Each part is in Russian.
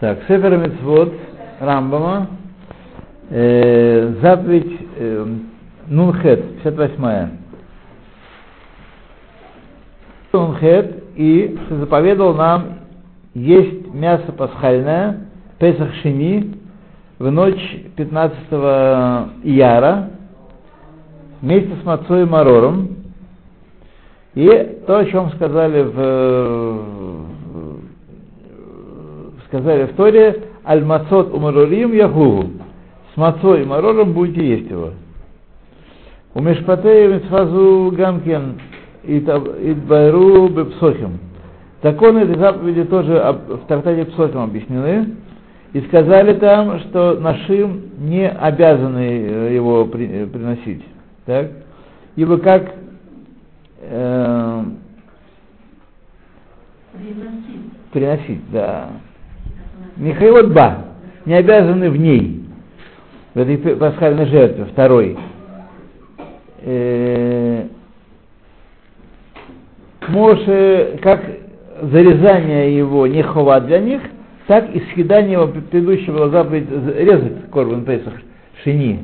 Так, Сефер Мицвод Рамбама, э, заповедь э, Нунхет, 58-я. Нунхет и заповедовал нам есть мясо пасхальное, Песах Шини, в ночь 15 Ияра, вместе с Мацой Марором. И то, о чем сказали в, сказали в Торе, Аль-Мацот умарорим яхуву. С мацой и марором будете есть его. У Мешпатея Митфазу Гамкен и Байру Бепсохим. Законы этой заповеди тоже в трактате Псохим объяснены. И сказали там, что нашим не обязаны его приносить. Так? Ибо как э, приносить. приносить, да. Михаил Ба, не обязаны в ней, в этой пасхальной жертве, второй. Э, Моше, как зарезание его не хова для них, так и съедание его предыдущего заповедь резать Корбан Песах Шини.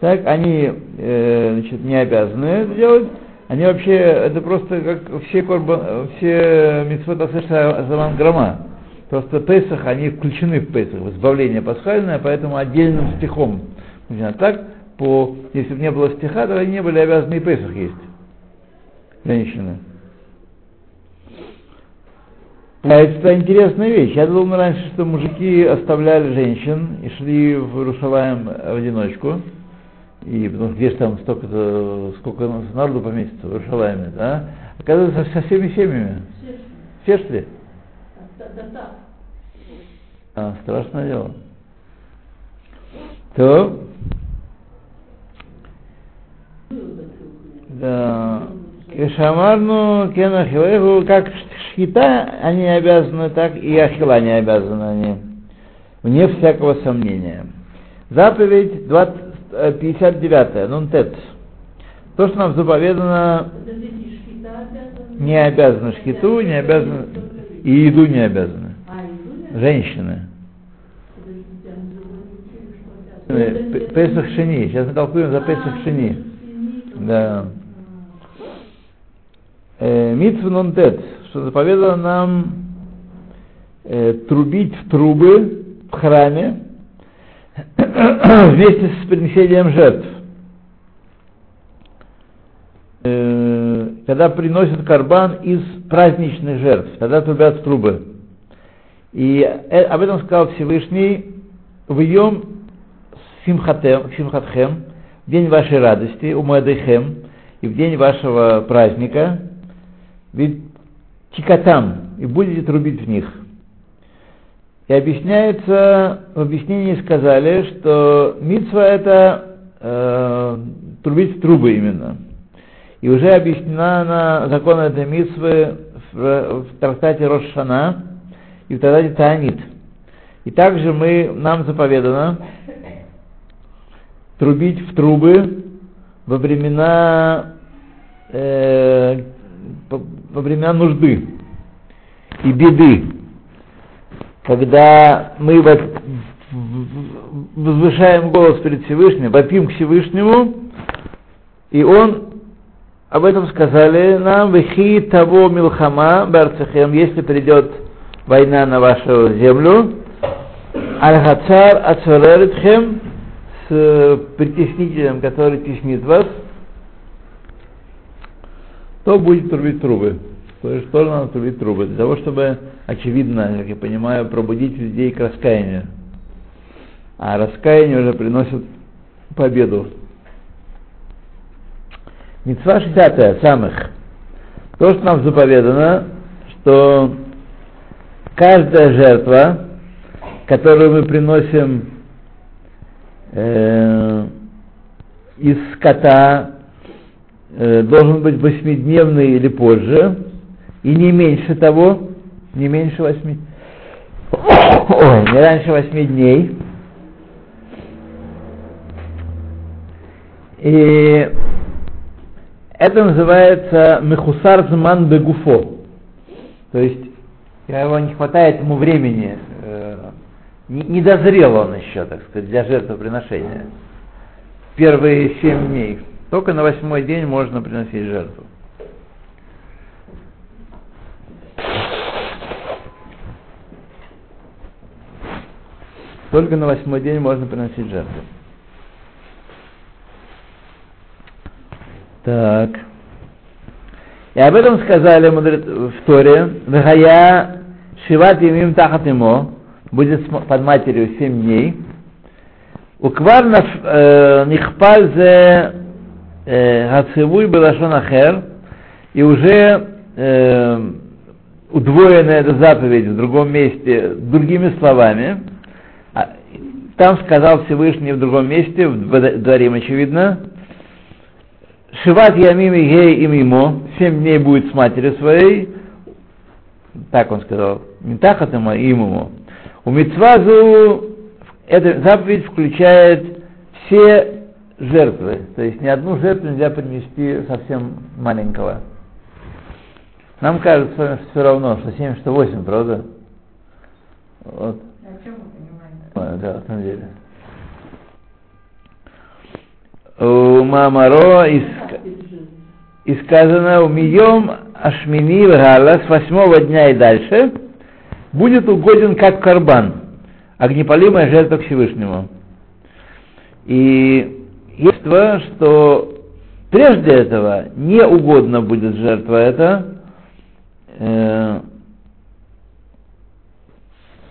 Так, они э, значит, не обязаны это делать. Они вообще, это просто как все корбан, все митцвот Азаман Грама. Просто Песах, они включены в Песах, в избавление пасхальное, поэтому отдельным стихом. Так, по, если бы не было стиха, то они не были обязаны и Песах есть. Женщины. А это интересная вещь. Я думал раньше, что мужики оставляли женщин и шли в Иерусалим в одиночку. И потому что где же там столько сколько народу поместится в Иерусалиме, да? Оказывается, со всеми семьями. Все шли? А, страшное дело. То, да, Кешамарну Кенахилеху, как шхита они обязаны, так и ахила не обязаны они. Вне всякого сомнения. Заповедь 20, 59, нунтет. То, что нам заповедано, не обязаны шхиту, не обязаны, и еду не обязаны. Женщины. Песах Шини. Сейчас мы толкуем за Песах Шини. Да. Э, Митсв нонтет, что заповедано нам э, трубить в трубы в храме вместе с принесением жертв. Э, когда приносят карбан из праздничных жертв, тогда трубят трубы. И э, об этом сказал Всевышний в Йом Симхатем, Симхатхем, в день вашей радости, у Моэдехем, и в день вашего праздника, ведь тикатам, и будете трубить в них. И объясняется, в объяснении сказали, что митсва это э, трубить в трубы именно. И уже объяснена на закон этой митсвы в, в трактате Рошана и в трактате Таанит. И также мы, нам заповедано трубить в трубы во времена э, во времена нужды и беды, когда мы возвышаем голос перед Всевышним, вопим к Всевышнему, и Он об этом сказали нам, «Вехи того милхама барцехем», если придет война на вашу землю, «Аль-Хацар ацвареритхем», с притеснителем, который теснит вас, то будет трубить трубы. То есть что надо трубить трубы? Для того, чтобы, очевидно, как я понимаю, пробудить людей к раскаянию. А раскаяние уже приносит победу. Мецва 60 самых. То, что нам заповедано, что каждая жертва, которую мы приносим э, из скота, э, должен быть восьмидневный или позже, и не меньше того, не меньше восьми, не раньше восьми дней. И это называется мехусар зман бегуфо. То есть его не хватает ему времени э, не, дозрел он еще, так сказать, для жертвоприношения. Первые семь дней. Только на восьмой день можно приносить жертву. Только на восьмой день можно приносить жертву. Так. И об этом сказали в Торе. Вегая Шиват Имим Тахат Имо будет под матерью семь дней. Уквар Нихпаль зе Хацевуй Белашон Ахер. И уже э, удвоена эта заповедь в другом месте другими словами. Там сказал Всевышний в другом месте, в Дворим, очевидно, Шиват Ямим и Гей им ему, семь дней будет с матерью своей, так он сказал, не так это ему. У Мицвазу эта заповедь включает все жертвы, то есть ни одну жертву нельзя принести совсем маленького. Нам кажется что все равно, что 7, что 8, правда? Вот. Да, на самом деле. У Мамаро и сказано у Мием Ашмини Гала с восьмого дня и дальше будет угоден как карбан, огнепалимая жертва к Всевышнему. И есть то, что прежде этого не угодно будет жертва эта, э,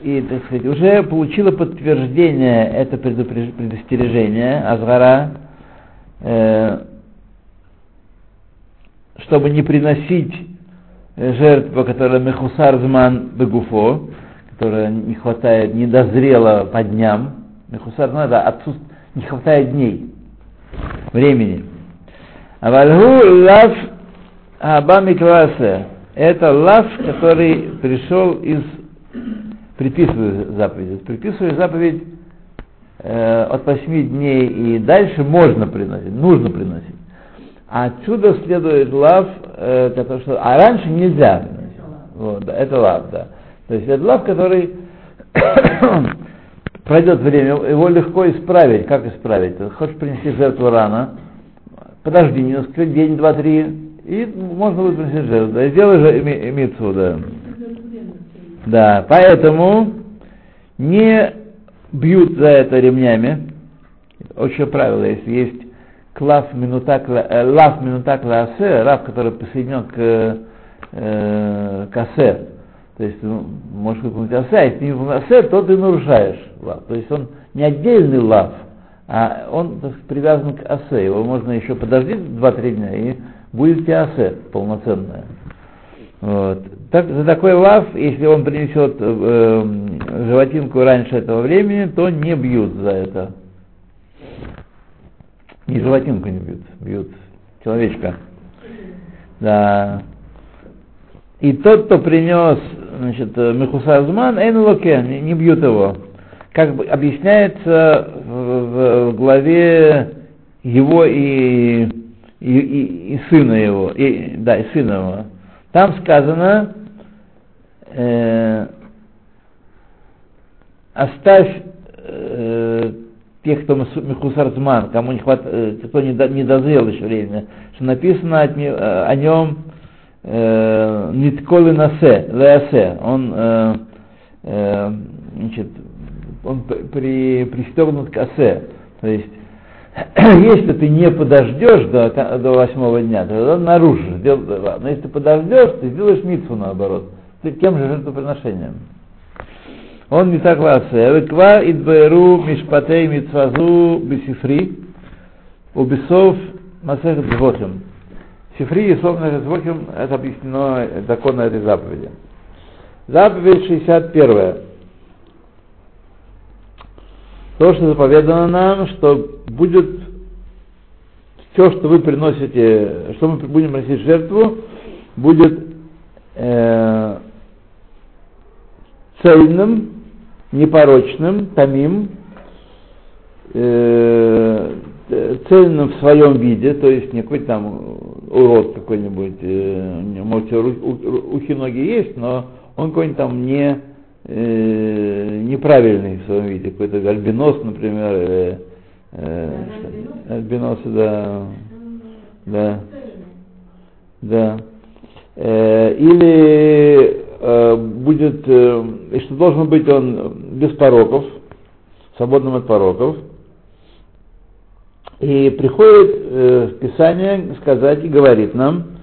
и, так сказать, уже получила подтверждение это предостережение Азгара, чтобы не приносить жертву, которая мехусар зман бегуфо, которая не хватает, не дозрела по дням. Мехусар зман это отсутств... не хватает дней, времени. А вальгу лав аба микласе. Это лав, который пришел из приписываю заповедь. Приписываю заповедь э, от восьми дней и дальше можно приносить, нужно приносить. А отсюда следует лав, э, который, что, а раньше нельзя приносить. Вот, да, это лав, да. То есть это лав, который пройдет время, его легко исправить. Как исправить? Ты хочешь принести жертву рано, подожди несколько, день, два, три, и можно будет принести жертву. Да, сделай же мицу, да. Да, поэтому не бьют за это ремнями. Общее правило, если есть клав минутак, э, лав минутак лаасе, рав, который присоединен к э, кассе, то есть ну, можешь выполнить асе, а если не выполнить асе, то ты нарушаешь лав. То есть он не отдельный лав, а он так, привязан к асе. Его можно еще подождать 2-3 дня, и будет у тебя асе полноценное. Вот. Так, за такой лав, если он принесет э, животинку раньше этого времени, то не бьют за это. Не животинку не бьют, бьют человечка. Да. И тот, кто принес значит, Мехусазман, Эйн Локе, не, не бьют его. Как бы объясняется в, в, в главе его и, и, и, и сына его, и, да, и сына его. Там сказано, э, оставь э, тех, кто Мехусарзман, кому не хватает, э, кто не, до, не дозрел еще время, что написано от, э, о нем э, Нитколы Насе, Леасе, он, э, э, значит, он при, пристегнут к Асе, то есть если ты не подождешь до, до восьмого дня, то нарушишь. Но если ты подождешь, ты сделаешь митцу наоборот. Ты тем же жертвоприношением. Он не согласен. Веква идберу мишпатей митцвазу бисифри убисов масех звохим. Сифри и сов звохим это объяснено законно этой заповеди. Заповедь 61. То, что заповедано нам, что будет все, что вы приносите, что мы будем приносить жертву, будет э, цельным, непорочным, тамим, э, цельным в своем виде, то есть не какой-то там урод какой-нибудь, э, может, ухи ноги есть, но он какой-нибудь там не э, неправильный в своем виде, какой-то альбинос, например, или э, альбиносы, да, да, да, э, или э, будет, э, что должен быть он без пороков, свободным от пороков, и приходит э, Писание сказать и говорит нам,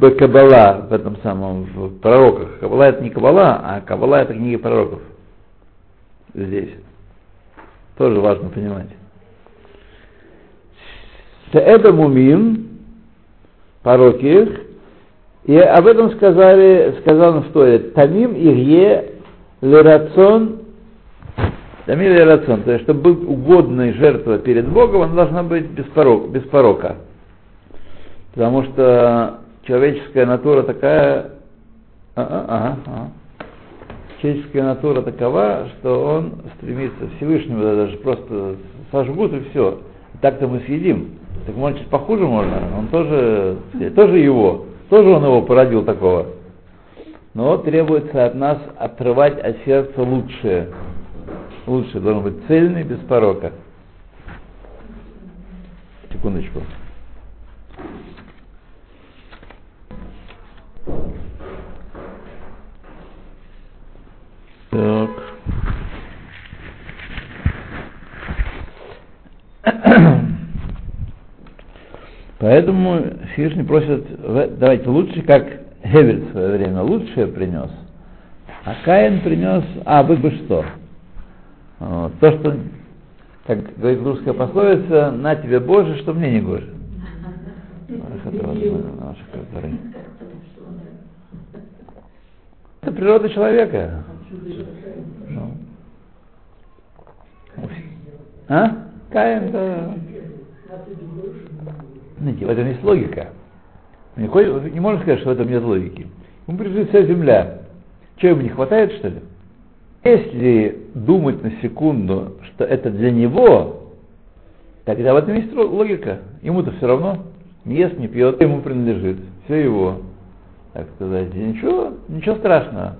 Кабала, в этом самом, в пророках. Кабала это не Кабала, а Кабала это книга пророков. Здесь. Тоже важно понимать. Это мумин, пороки, и об этом сказали, сказано в Торе, Тамим Ирье Лерацон Тамим Лерацон, то есть, чтобы быть угодной жертва перед Богом, она должна быть без порока. Без порока. Потому что человеческая натура такая, ага, ага, ага. человеческая натура такова, что он стремится Всевышнему, даже просто сожгут и все. Так-то мы съедим. Так может похуже можно, он тоже, тоже его, тоже он его породил такого. Но требуется от нас отрывать от сердца лучшее. Лучшее должен быть цельный, без порока. Секундочку. Так. Поэтому Всевышний просит, давайте лучше, как Хевель в свое время лучшее принес, а Каин принес, а вы бы что? Вот, то, что, как говорит русская пословица, на тебе Боже, что мне не Боже. Это природа человека. Ну. А? Каин, да. Знаете, в этом есть логика. Не, можно сказать, что в этом нет логики. Ему принадлежит вся земля. Чего ему не хватает, что ли? Если думать на секунду, что это для него, тогда в этом есть логика. Ему-то все равно. Не ест, не пьет, ему принадлежит. Все его. Так сказать. И ничего, ничего страшного.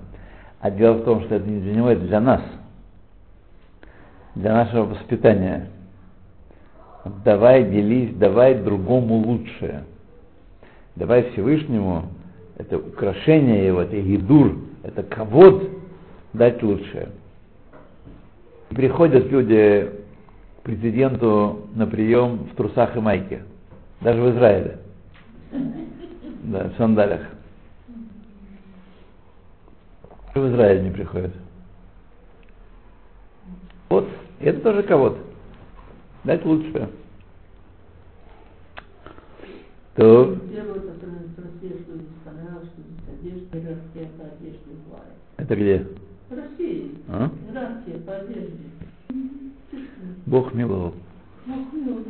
А дело в том, что это не для него, это для нас. Для нашего воспитания. Давай делись, давай другому лучшее. Давай Всевышнему, это украшение его, это гидур, это ковод дать лучшее. приходят люди к президенту на прием в трусах и майке. Даже в Израиле. Да, в сандалях. В Израиль не приходят. Вот, это тоже кого-то. Дать лучшее. То... Это где? В России. А? Россия по одежде. Бог миловал. Бог миловал.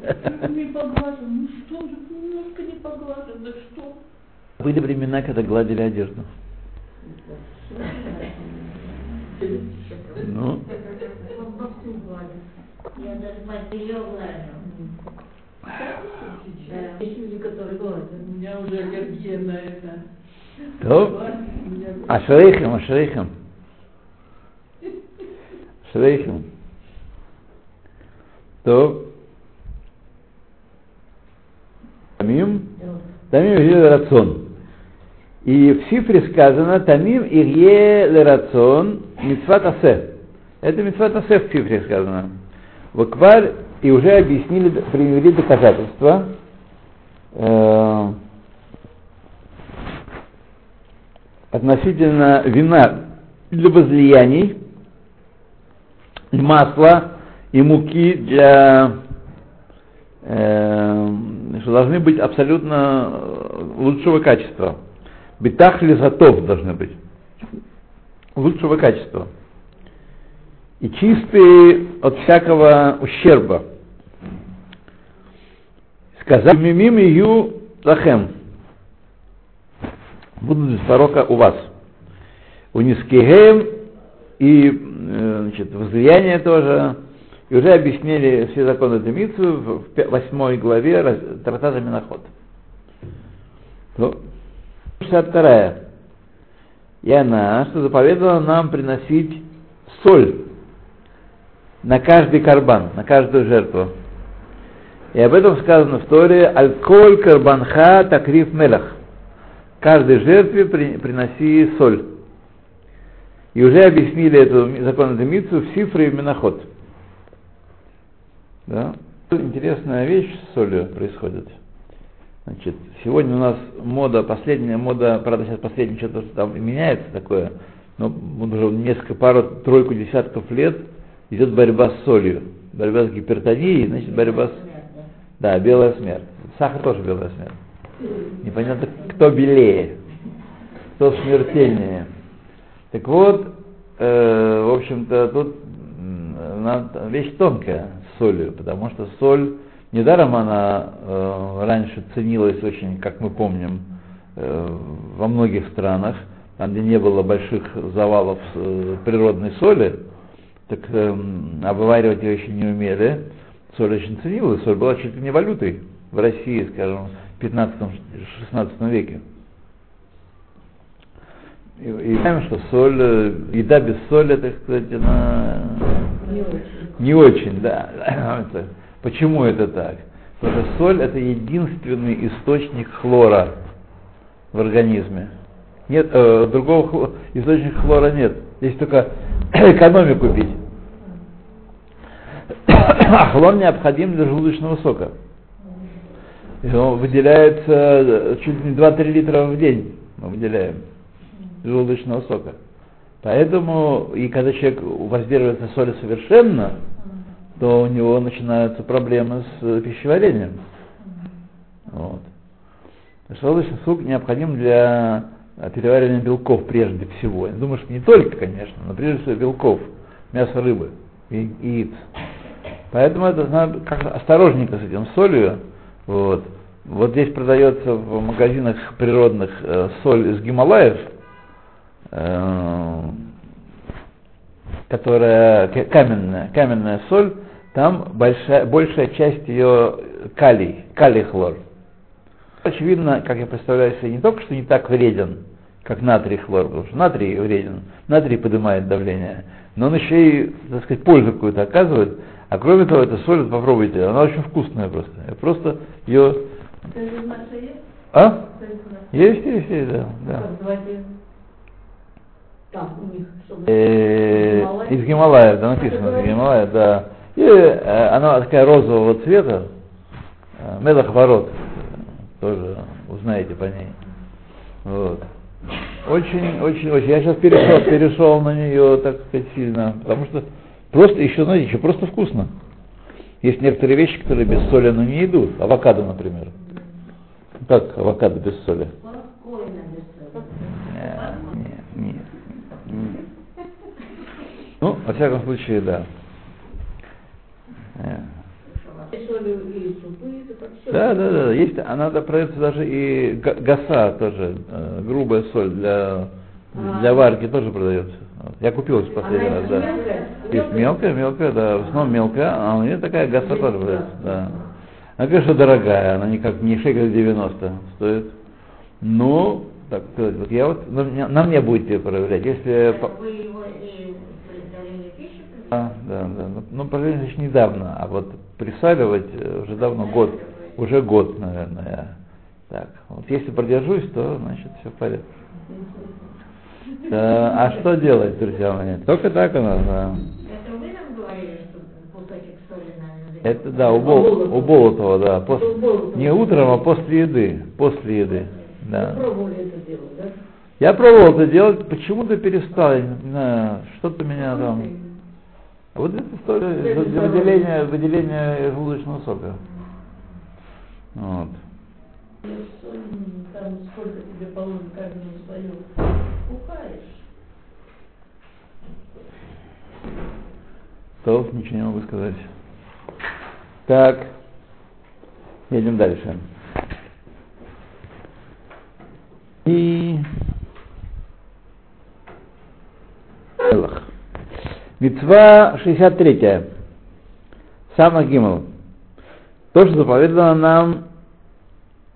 Не поглажен. Ну что же, немножко не поглажен. Да что? Были времена, когда гладили одежду. Ну, Я даже белье глажу. Есть люди, которые гладят. У меня уже аллергия на это. то, Тамим, Тамим Ирье Рацион. И в Сифре сказано Тамим Ирье Лерацион Митцват Асе. Это Митцват Асе в Сифре сказано. В Аквар и уже объяснили, привели доказательства. э, относительно вина для возлияний, масла и муки для э, что должны быть абсолютно э, лучшего качества. Битах лизатов должны быть лучшего качества. И чистые от всякого ущерба. Сказал мимим ю лахем. Будут без порока у вас. У низкигеем и э, значит, возлияние тоже. И уже объяснили все законы Демицу в восьмой главе Тратата Миноход. Ну, 62. И она, что заповедала нам приносить соль на каждый карбан, на каждую жертву. И об этом сказано в Торе «Аль-коль карбанха такриф мелах». Каждой жертве при, приноси соль. И уже объяснили эту закон в Сифре и Миноход. Да? Интересная вещь с солью происходит. Значит, сегодня у нас мода, последняя мода, правда сейчас последнее что-то там меняется такое, но уже несколько, пару, тройку десятков лет идет борьба с солью. Борьба с гипертонией, значит борьба с... Да, белая смерть. Сахар тоже белая смерть. Непонятно, кто белее, кто смертельнее. Так вот, э, в общем-то, тут вещь тонкая с солью, потому что соль, недаром она э, раньше ценилась очень, как мы помним, э, во многих странах, там, где не было больших завалов э, природной соли, так э, обваривать ее еще не умели, соль очень ценилась, соль была чуть ли не валютой в России, скажем, в 15-16 веке. И, и знаем, что соль, э, еда без соли, так сказать, она Не очень. не очень, да. Почему это так? Потому что соль это единственный источник хлора в организме. Нет, э, другого хло- источника хлора нет. Здесь только экономию купить. Хлор необходим для желудочного сока. И он выделяется э, чуть не 2-3 литра в день мы выделяем желудочного сока. Поэтому, и когда человек воздерживается соли совершенно, то у него начинаются проблемы с пищеварением. Вот. Желудочный сок необходим для э, переваривания белков прежде всего. Я думаю, что не только, конечно, но прежде всего белков, мяса рыбы и яиц. Поэтому это надо как осторожненько с этим солью. Вот. Вот здесь продается в магазинах природных э, соль из Гималаев, э, которая каменная, каменная соль, там большая, большая часть ее калий, калий хлор. Очевидно, как я представляю себе, не только что не так вреден, как натрий хлор, потому что натрий вреден, натрий поднимает давление, но он еще и, так сказать, пользу какую-то оказывает. А кроме того, эта соль, попробуйте, она очень вкусная просто. Я просто ее... А? Есть, есть, есть, да. да. Так, давайте. Там у них, чтобы... Э? Из Гималая, да, написано, из Гималая, да. И э, она такая розового цвета, э, Мелах ворот, тоже узнаете по ней. Вот. Очень, очень, очень. Я сейчас перешел, перешел на нее, так сказать, сильно, потому что просто еще, знаете, еще просто вкусно. Есть некоторые вещи, которые без соли ну, не идут. Авокадо, например. Как авокадо без соли? Нет, нет, нет. Ну, во всяком случае, да. Э. Да, да, да. Есть, она да, продается даже и га- гаса тоже, э, грубая соль для, для варки тоже продается. Я купил в последний раз, да. Есть мелкая, мелкая, да, в основном мелкая, а у нее такая продается, да. Она, конечно, дорогая, она никак не шекель 90 стоит. Ну, так сказать, вот я вот, на, мне- на мне будете проверять, если... Вы его и приготовление пищи А, да, да. Ну, Ну, проверяли еще недавно, а вот присаливать э, уже давно, год, уже год, наверное. Так, вот если продержусь, то, значит, все в порядке. Да, а что делать, друзья мои? Только так у нас, да. Это вы нам говорили, что кусочек соли надо Это да, у, Бол, у Болотова, да. пос- не утром, а после еды. После еды. Вы Да. пробовали это делать, да? Я пробовал это делать, почему-то перестал, я не знаю, что-то меня там. Вот это история выделения, выделения желудочного сока. Вот. Там сколько тебе положено каждому свое. Купаешь. То ничего не могу сказать. Так, едем дальше. И Элах. Мецва 63. Сама Гимл. То, что заповедано нам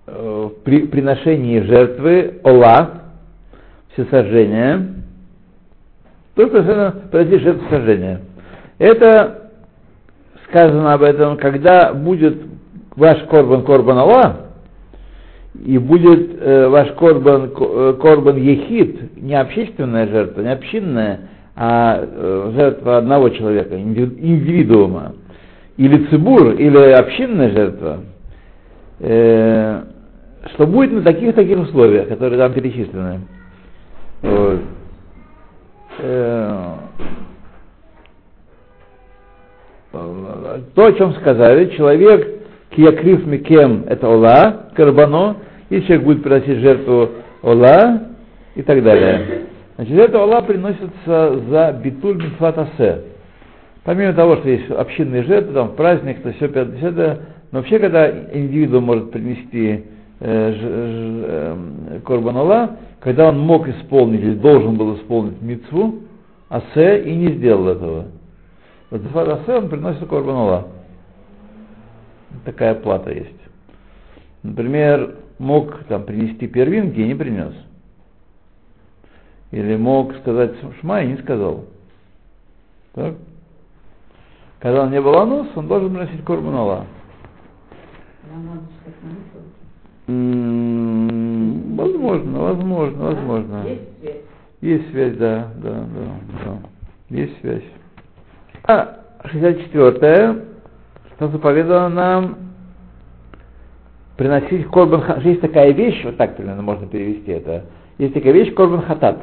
при приношении жертвы Ола всесожжения, только произойти жертву сожжения. Это сказано об этом, когда будет ваш корбан корбан Аллах, и будет э, ваш корбан, э, корбан ехид, не общественная жертва, не общинная, а э, жертва одного человека, индивидуума, или цибур, или общинная жертва, э, что будет на таких-таких условиях, которые там перечислены. Э, то, о чем сказали, человек киякриф микем это ола, карбано, и человек будет приносить жертву ола и так далее. Значит, жертва ола приносится за битуль митфатасе. Помимо того, что есть общинные жертвы, там праздник, то все 50 но вообще, когда индивидуум может принести э, э, корбан Алла, когда он мог исполнить или должен был исполнить мицву, асе и не сделал этого. Вот за асе он приносит корбан Алла. Такая плата есть. Например, мог там принести первинки и не принес. Или мог сказать шма и не сказал. Так? Когда он не был анус, он должен приносить корбан Возможно, возможно, возможно. Есть связь? Есть связь, да, да, да, да. Есть связь. А 64 что заповедано нам приносить корбан хатат. Есть такая вещь, вот так примерно можно перевести это. Есть такая вещь корбан хатат.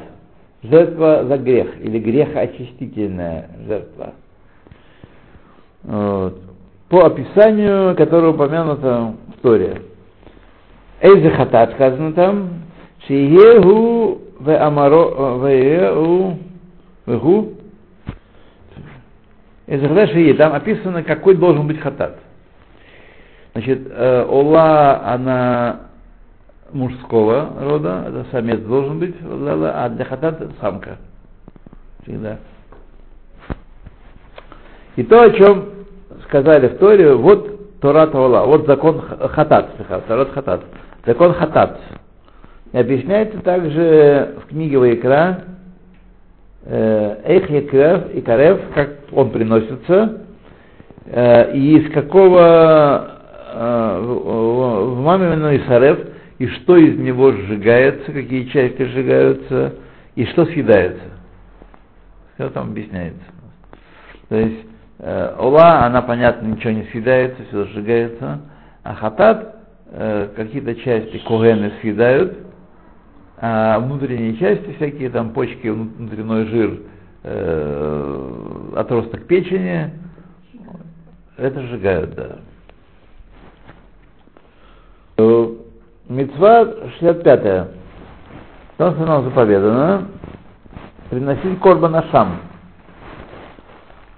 Жертва за грех или грехоочистительная жертва. Вот. По описанию, которое упомянуто в Торе. Эйзе хатат сказано там, Шиегу в амаро в вегу Эйзе хатат шие, там описано, какой должен быть хатат. Значит, Ола, она мужского рода, это самец должен быть, а для хатат самка. Всегда. И то, о чем сказали в Торе, вот Тора Таула, вот закон хатат, Торат хатат. Закон хатат. И объясняется также в книге Вайкра э, Эйх Якрев и Карев, как он приносится, э, и из какого э, в мамину и Сарев, и что из него сжигается, какие части сжигаются, и что съедается. Все там объясняется. То есть Ола, она, понятно, ничего не съедается, все сжигается, а хатат Э, какие-то части когены съедают, а внутренние части, всякие там почки, внутренний жир, э, отросток печени, это сжигают, да. Э, Мецва 65. Там что нам заповедано приносить корбан ашам.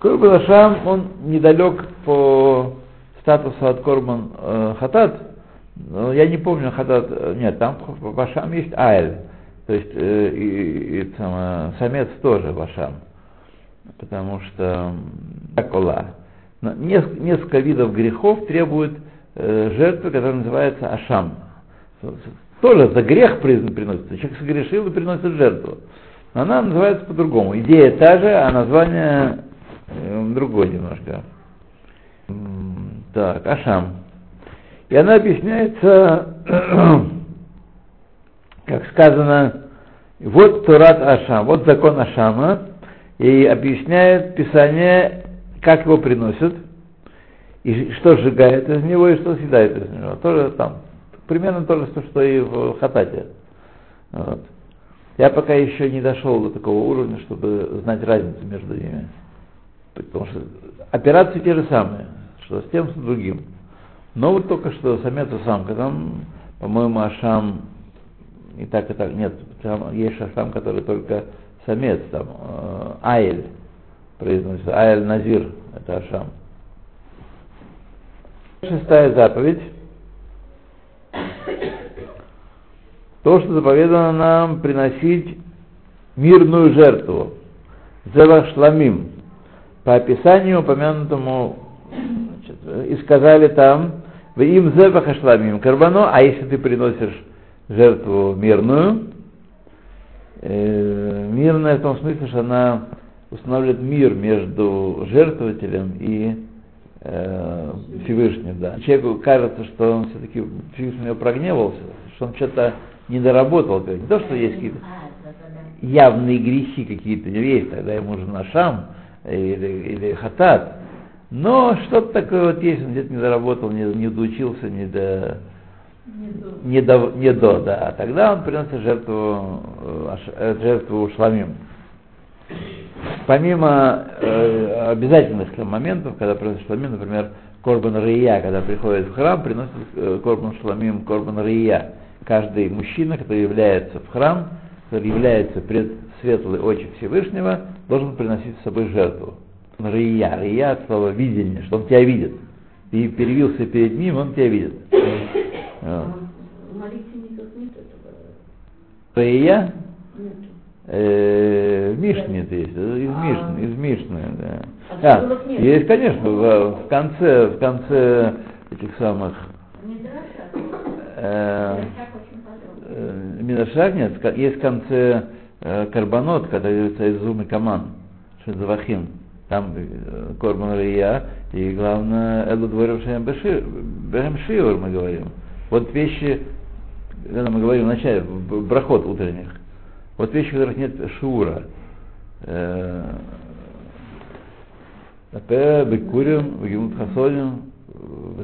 Корбан ашам, он недалек по статусу от корбан э, хатат, ну, я не помню, когда... Нет, там в Ашам есть Айль. То есть э, и, и, там, э, самец тоже Вашам. Потому что Акула. Несколько, несколько видов грехов требуют э, жертвы, которая называется Ашам. Тоже за грех приносится. Человек согрешил и приносит жертву. Но она называется по-другому. Идея та же, а название э, другое немножко. Так, Ашам. И она объясняется, как сказано, вот Турат Ашам, вот закон Ашама, и объясняет Писание, как его приносят, и что сжигает из него, и что съедает из него. Тоже там, примерно то же, что и в Хатате. Вот. Я пока еще не дошел до такого уровня, чтобы знать разницу между ними. Потому что операции те же самые, что с тем, с другим. Но вот только что самец и самка, там, по-моему, Ашам и так, и так, нет, там есть Ашам, который только самец, там, э, Айль произносится, Айль Назир, это Ашам. Шестая заповедь. То, что заповедано нам приносить мирную жертву. Зевах шламим. По описанию, упомянутому, значит, и сказали там, в им зебахашламим карбано, а если ты приносишь жертву мирную, Э, мирная в том смысле, что она устанавливает мир между жертвователем и э, Всевышним. Да. Человеку кажется, что он все-таки Всевышний его прогневался, что он что-то не доработал. Не то, что есть какие-то явные грехи какие-то, есть, тогда ему нужен Ашам или, или Хатат. Но что-то такое вот есть, он где-то не доработал, не, не доучился, не до, не до, не до, да. Тогда он приносит жертву, э, жертву шламим. Помимо э, обязательных моментов, когда приносит шламим, например, Корбан Рия, когда приходит в храм, приносит э, Корбан Шламим, Корбан Рия. Каждый мужчина, который является в храм, который является пред светлой очи Всевышнего, должен приносить с собой жертву. Рия, рия от слова видение, что он тебя видит. Ты перевился перед ним, он тебя видит. Рия? Э, в Мишне это есть, из Мишны, из Мишны, да. А, есть, конечно, в, в конце, в конце этих самых э, Минашаг нет, есть в конце э, Карбонот, когда говорится из Зумы Каман, Шедзавахим. Там э, Корбан Рия, и главное, Элу Дворим Бехем Шиур мы говорим. Вот вещи, когда мы говорим в начале, в брахот утренних, вот вещи, которых нет шиура. Например, Бекурим, Вагимут Хасодим,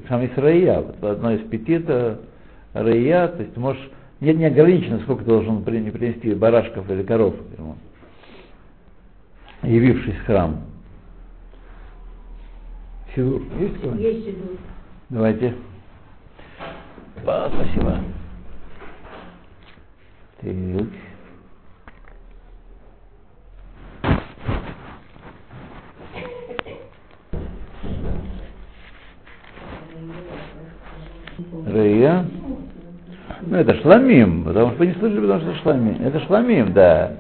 Шам есть Раия. Вот одно из пяти это Раия, то есть ты можешь, нет не ограничено, сколько ты должен принести барашков или коров ему, явившись в храм. Сидур. Есть какой Есть сидур. Давайте. Спасибо. Так. Рыя. Ну, это шламим, потому что вы не слышали, потому что это шламим. Это шламим, да.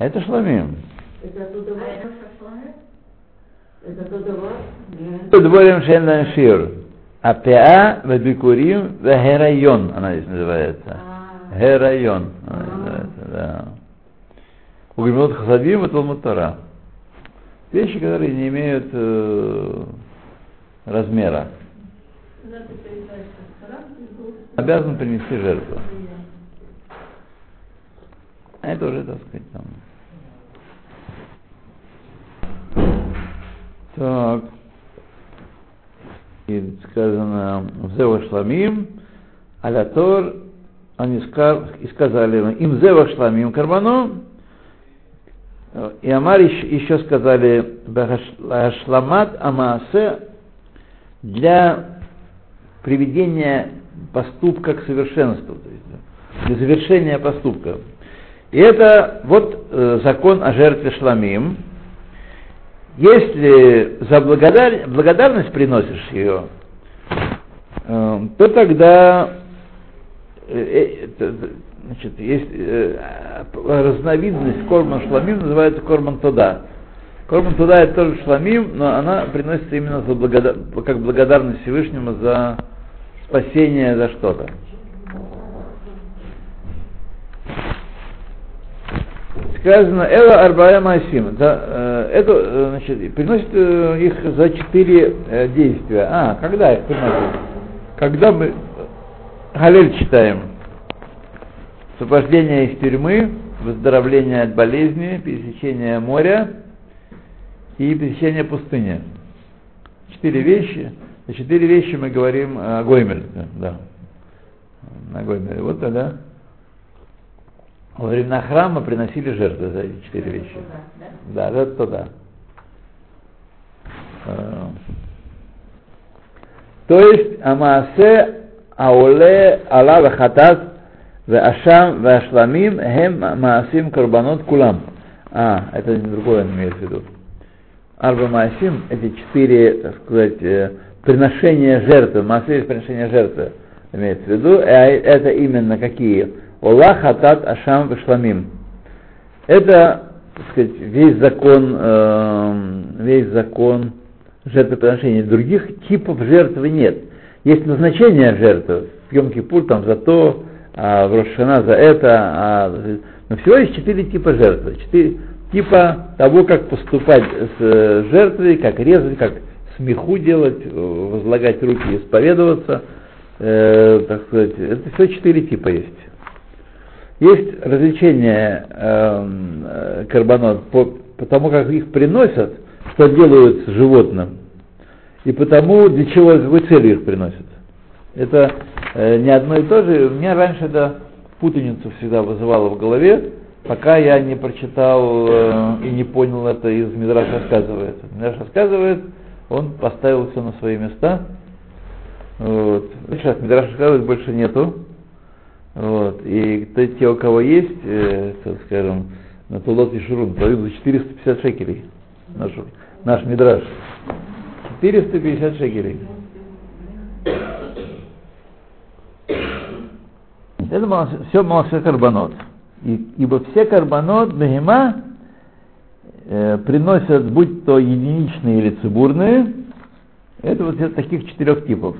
Это шламим. Это оттуда это тот Дворим шен шир. Апеа вебикурим вегерайон, она здесь называется. Герайон, она называется, да. Угремот хасадим и Талмуд Тора. Вещи, которые не имеют э, размера. Обязан принести жертву. А это уже, так сказать, там. Так. И сказано, Зева Шламим, Алятор, они сказали, им Зева Шламим Карбану, и Амар еще сказали, Шламат Амаасе, для приведения поступка к совершенству, то есть для завершения поступка. И это вот э, закон о жертве шламим, если за благодар... благодарность приносишь ее, э, то тогда э, э, значит, есть разновидность корман шламим, называется корман туда. Корман туда это тоже шламим, но она приносится именно за благодар... как благодарность Всевышнему за спасение за что-то. Сказано Эла Арбая Масим. Это, э, значит, приносит э, их за четыре э, действия. А, когда их приносят? Когда мы Галель читаем. Освобождение из тюрьмы, выздоровление от болезни, пересечение моря и пересечение пустыни. Четыре вещи. За четыре вещи мы говорим о Гоймель. Да. На Гоймеле. Вот тогда во времена храма приносили жертвы за эти четыре вещи. Да, это туда. А. То есть Амаасе Ауле Ала Вахатас Ашам Вашламим Хем Маасим Карбанот Кулам. А, это другое он имеет в виду. Арба Маасим, эти четыре, так сказать, э, приношения жертвы, Маасим приношения жертвы имеется в виду, а это именно какие? Ола хатат ашам вешламим. Это, так сказать, весь закон, э, весь закон жертвоприношения. Других типов жертвы нет. Есть назначение жертвы. В Йом там за то, а в Рошана за это, а Но всего есть четыре типа жертвы. Четыре типа того, как поступать с э, жертвой, как резать, как смеху делать, э, возлагать руки, исповедоваться. Э, так сказать, это все четыре типа есть. Есть развлечение эм, э, карбонот по, по тому, как их приносят, что делают с животным, и потому для чего, какой целью их приносят. Это э, не одно и то же. У меня раньше это путаницу всегда вызывало в голове, пока я не прочитал э, и не понял это из Мидраш рассказывает. Мидраш рассказывает, он поставил все на свои места. Вот. Сейчас Мидраш рассказывает больше нету. Вот. И те, у кого есть, э, скажем, на Тулот и Шурун, продают за 450 шекелей. Наш, наш Мидраш. 450 шекелей. Это все Маласе Карбонот. И, ибо все карбонот Бехема э, приносят, будь то единичные или цибурные, это вот таких четырех типов.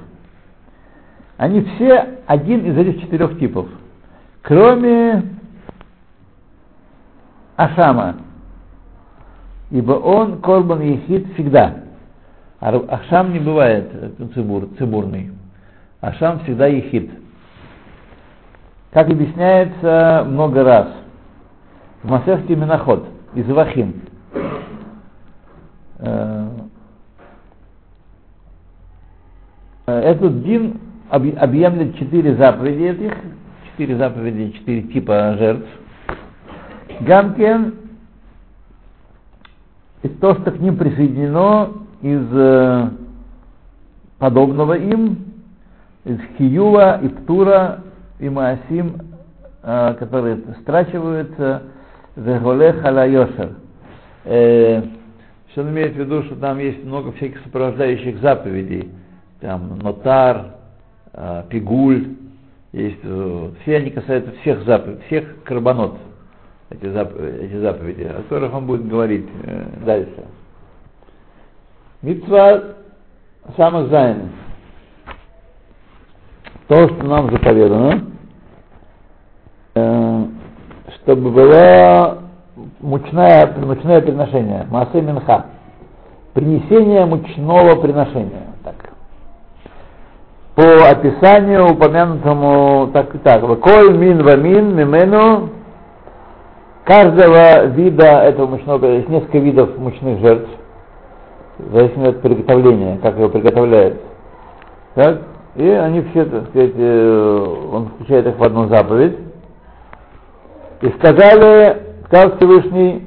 Они все один из этих четырех типов. Кроме Ашама. Ибо он корбан ехид всегда. А Ашам не бывает цибур, цибурный. Ашам всегда ехид. Как объясняется много раз в Масехте Миноход из Вахим. Э, этот дин объемлет четыре заповеди этих, четыре заповеди, четыре типа жертв. Гамкен и то, что к ним присоединено из э, подобного им, из Хиюва и Птура и Маасим, э, которые страчиваются, Веголе Хала Йошер. Э, что он имеет в виду, что там есть много всяких сопровождающих заповедей, там нотар, пигуль, есть, все они касаются всех заповедей, всех קרבנות, эти, заповеди, эти заповеди, о которых он будет говорить дальше. מצווה סמך זין то, что нам заповедано, э, чтобы было мучное, мучное приношение, מעשה מנחה, принесение мучного приношения. По описанию упомянутому так и так. Коль мин вамин мимену каждого вида этого мучного, есть несколько видов мучных жертв, в зависимости от приготовления, как его приготовляют. Так? И они все, так сказать, э, он включает их в одну заповедь. И сказали, сказал Всевышний,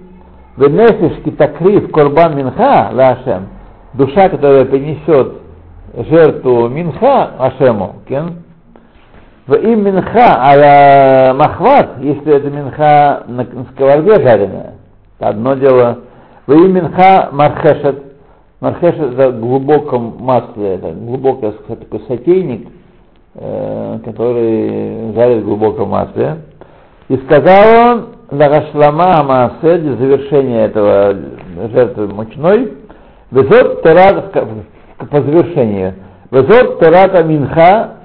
Венефиш китакрив корбан минха лашем, душа, которая принесет жертву минха Ашему, кен, в им минха, а махват, если это минха на сковороде жареная, одно дело, в им минха мархешет, Мархеш это в глубоком масле, это глубокий такой сотейник, э, который жарит в глубоком масле. И сказал он, Лагашлама Амаасе, для завершения этого жертвы мучной, Везот Тарат, по завершению, Везот Тарата Минха,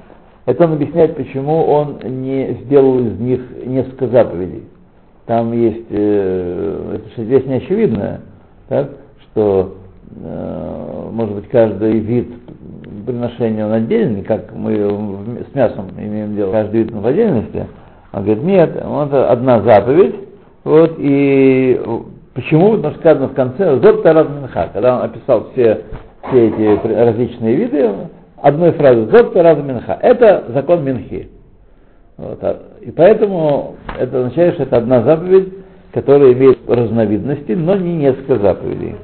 это он объясняет, почему он не сделал из них несколько заповедей. Там есть, э, это же здесь не очевидно, так, что Э, может быть, каждый вид приношения он отдельный, как мы с мясом имеем дело, каждый вид в отдельности. Он говорит, нет, это одна заповедь, вот, и почему? Потому что сказано в конце, Зод Тарат Минха, когда он описал все, все эти различные виды, одной фразой, Зод Тарат Минха, это закон Минхи. Вот, а, и поэтому это означает, что это одна заповедь, которая имеет разновидности, но не несколько заповедей.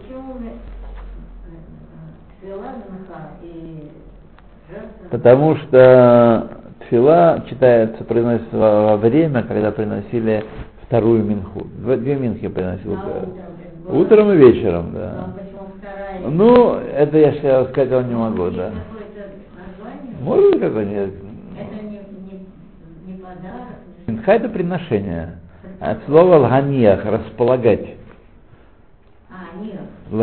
Потому что тфила читается, произносится во время, когда приносили вторую минху. Две минхи приносили. А утром и вечером, да. Ну, это я сейчас сказать вам не могу, да. Может быть какой-нибудь? Это не, не, не подарок. Минха это приношение. От слова лаганиях, располагать. А,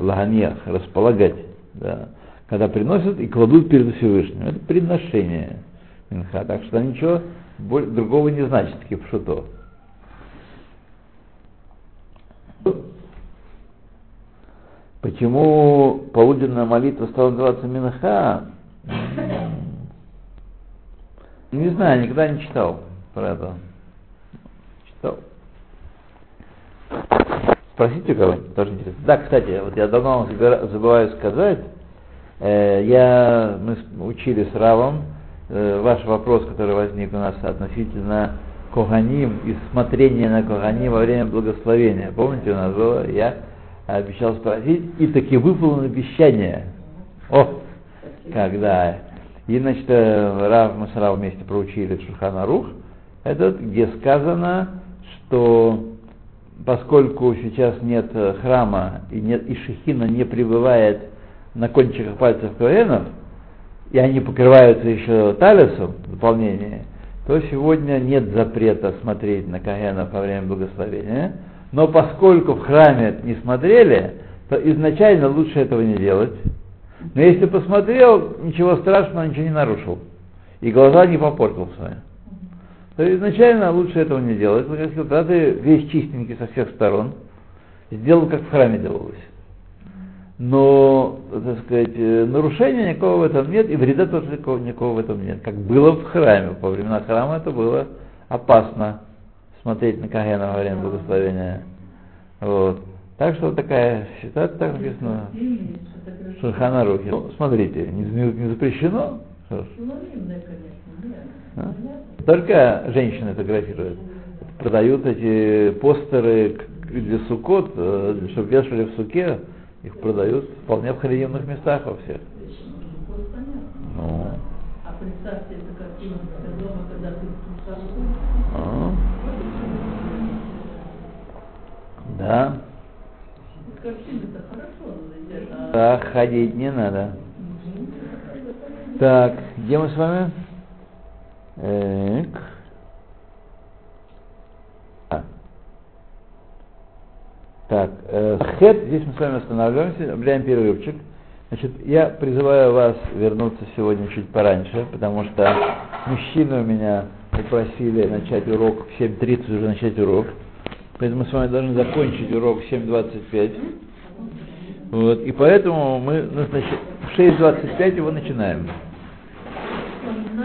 лаганиях, располагать, да когда приносят и кладут перед Всевышним. Это приношение минха. Так что ничего другого не значит, кипшуто. Почему полуденная молитва стала называться Минха? Не знаю, никогда не читал про это. Читал. Спросите у кого-нибудь, тоже интересно. Да, кстати, вот я давно забываю сказать, э, я, мы учили с Равом э, ваш вопрос, который возник у нас относительно Коганим и смотрения на Коганим во время благословения. Помните, у нас было, я обещал спросить, и таки выполнено обещание. О, когда. И, значит, э, Рав, Рав вместе проучили Шурхана Рух, этот, где сказано, что поскольку сейчас нет э, храма и, нет, и Шехина не пребывает на кончиках пальцев коэнов, и они покрываются еще талисом, дополнение, то сегодня нет запрета смотреть на коэнов во время благословения, но поскольку в храме не смотрели, то изначально лучше этого не делать. Но если посмотрел, ничего страшного, ничего не нарушил. И глаза не попортил свои то изначально лучше этого не делать. Когда ты весь чистенький со всех сторон, сделал, как в храме делалось. Но, так сказать, э, нарушения никакого в этом нет, и вреда тоже никакого, никакого в этом нет. Как было в храме. Во времена храма это было опасно смотреть на Кагена во время благословения. Вот. Так что такая ситуация, так написано Шульхана Рухи. Ну, смотрите, не, не запрещено. Что ж. А? Только женщины фотографируют. Продают эти постеры для сукот, э, чтобы вешали в суке, их продают вполне в охрененных местах во всех. Ну. А представьте, это картина дома, когда ты а. Да. Да, ходить не надо. Так, где мы с вами? Так. А. Так, э, хет, здесь мы с вами останавливаемся, объявляем перерывчик. Значит, я призываю вас вернуться сегодня чуть пораньше, потому что мужчины у меня попросили начать урок в 7.30 уже начать урок. Поэтому мы с вами должны закончить урок 7.25. Вот. И поэтому мы ну, в 6.25 его начинаем. Ну,